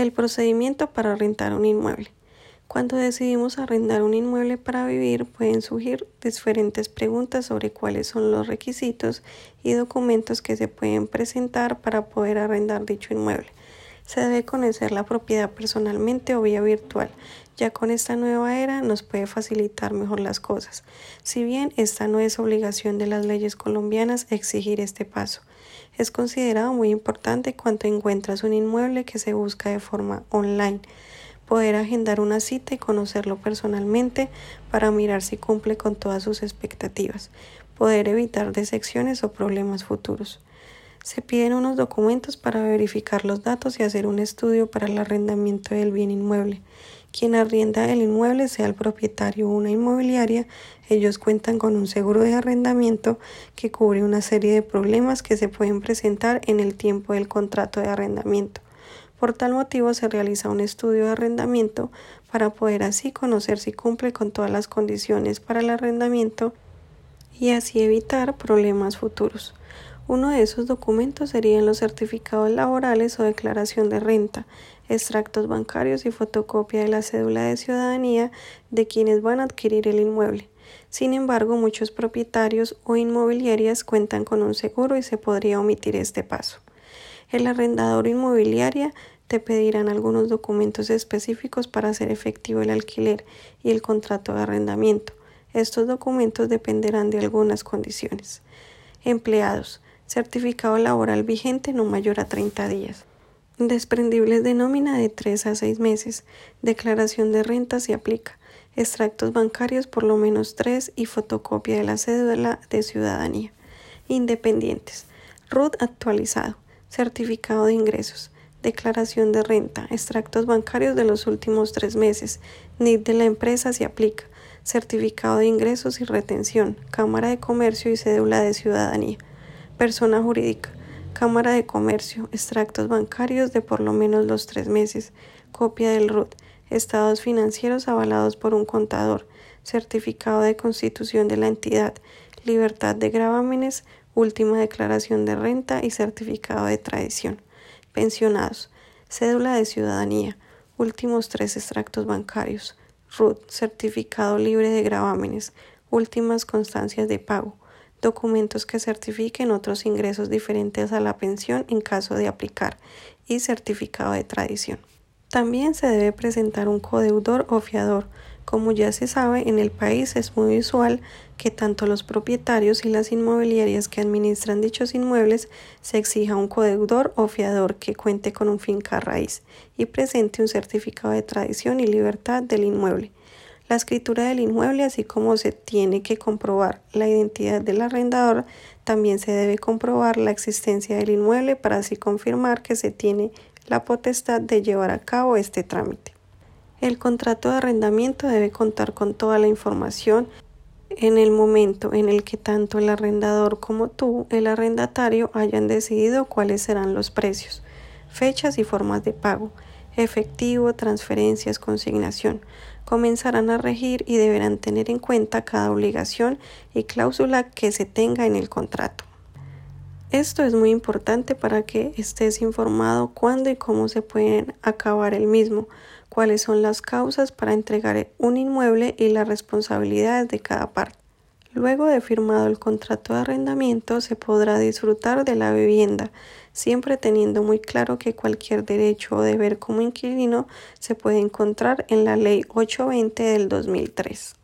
El procedimiento para rentar un inmueble. Cuando decidimos arrendar un inmueble para vivir, pueden surgir diferentes preguntas sobre cuáles son los requisitos y documentos que se pueden presentar para poder arrendar dicho inmueble. Se debe conocer la propiedad personalmente o vía virtual, ya con esta nueva era nos puede facilitar mejor las cosas. Si bien esta no es obligación de las leyes colombianas exigir este paso, es considerado muy importante cuando encuentras un inmueble que se busca de forma online poder agendar una cita y conocerlo personalmente para mirar si cumple con todas sus expectativas, poder evitar decepciones o problemas futuros. Se piden unos documentos para verificar los datos y hacer un estudio para el arrendamiento del bien inmueble. Quien arrienda el inmueble sea el propietario o una inmobiliaria, ellos cuentan con un seguro de arrendamiento que cubre una serie de problemas que se pueden presentar en el tiempo del contrato de arrendamiento. Por tal motivo se realiza un estudio de arrendamiento para poder así conocer si cumple con todas las condiciones para el arrendamiento y así evitar problemas futuros. Uno de esos documentos serían los certificados laborales o declaración de renta, extractos bancarios y fotocopia de la cédula de ciudadanía de quienes van a adquirir el inmueble. Sin embargo, muchos propietarios o inmobiliarias cuentan con un seguro y se podría omitir este paso. El arrendador inmobiliaria te pedirán algunos documentos específicos para hacer efectivo el alquiler y el contrato de arrendamiento. Estos documentos dependerán de algunas condiciones. Empleados. Certificado laboral vigente no mayor a 30 días. Desprendibles de nómina de 3 a 6 meses. Declaración de renta si aplica. Extractos bancarios por lo menos 3 y fotocopia de la cédula de ciudadanía. Independientes. RUT actualizado certificado de ingresos, declaración de renta, extractos bancarios de los últimos tres meses, NID de la empresa si aplica, certificado de ingresos y retención, Cámara de Comercio y cédula de ciudadanía, persona jurídica, Cámara de Comercio, extractos bancarios de por lo menos los tres meses, copia del RUT, estados financieros avalados por un contador, certificado de constitución de la entidad, libertad de gravámenes, última declaración de renta y certificado de tradición. Pensionados, cédula de ciudadanía, últimos tres extractos bancarios, RUT, certificado libre de gravámenes, últimas constancias de pago, documentos que certifiquen otros ingresos diferentes a la pensión en caso de aplicar y certificado de tradición. También se debe presentar un codeudor o fiador, como ya se sabe, en el país es muy usual que tanto los propietarios y las inmobiliarias que administran dichos inmuebles se exija un codeudor o fiador que cuente con un finca raíz y presente un certificado de tradición y libertad del inmueble. La escritura del inmueble, así como se tiene que comprobar la identidad del arrendador, también se debe comprobar la existencia del inmueble para así confirmar que se tiene la potestad de llevar a cabo este trámite. El contrato de arrendamiento debe contar con toda la información en el momento en el que tanto el arrendador como tú, el arrendatario, hayan decidido cuáles serán los precios, fechas y formas de pago, efectivo, transferencias, consignación, comenzarán a regir y deberán tener en cuenta cada obligación y cláusula que se tenga en el contrato. Esto es muy importante para que estés informado cuándo y cómo se pueden acabar el mismo, cuáles son las causas para entregar un inmueble y las responsabilidades de cada parte. Luego de firmado el contrato de arrendamiento se podrá disfrutar de la vivienda, siempre teniendo muy claro que cualquier derecho o deber como inquilino se puede encontrar en la Ley 820 del 2003.